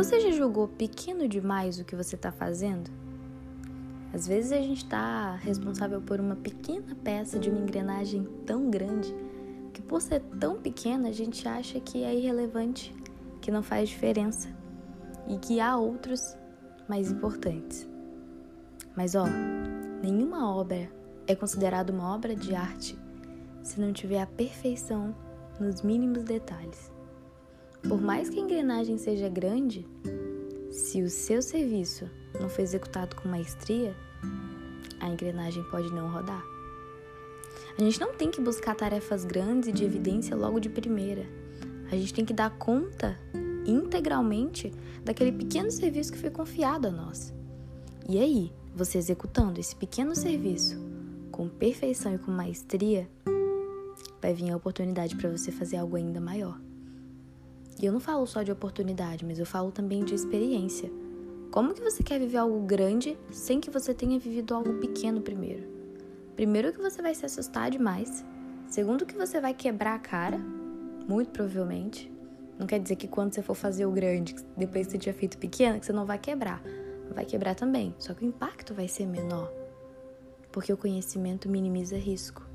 Você já julgou pequeno demais o que você está fazendo? Às vezes a gente está responsável por uma pequena peça de uma engrenagem tão grande que, por ser tão pequena, a gente acha que é irrelevante, que não faz diferença e que há outros mais importantes. Mas ó, nenhuma obra é considerada uma obra de arte se não tiver a perfeição nos mínimos detalhes. Por mais que a engrenagem seja grande, se o seu serviço não for executado com maestria, a engrenagem pode não rodar. A gente não tem que buscar tarefas grandes e de evidência logo de primeira. A gente tem que dar conta integralmente daquele pequeno serviço que foi confiado a nós. E aí, você executando esse pequeno serviço com perfeição e com maestria, vai vir a oportunidade para você fazer algo ainda maior. E eu não falo só de oportunidade, mas eu falo também de experiência. Como que você quer viver algo grande sem que você tenha vivido algo pequeno primeiro? Primeiro que você vai se assustar demais, segundo que você vai quebrar a cara, muito provavelmente. Não quer dizer que quando você for fazer o grande, depois que você tinha feito pequeno, que você não vai quebrar. Vai quebrar também, só que o impacto vai ser menor. Porque o conhecimento minimiza risco.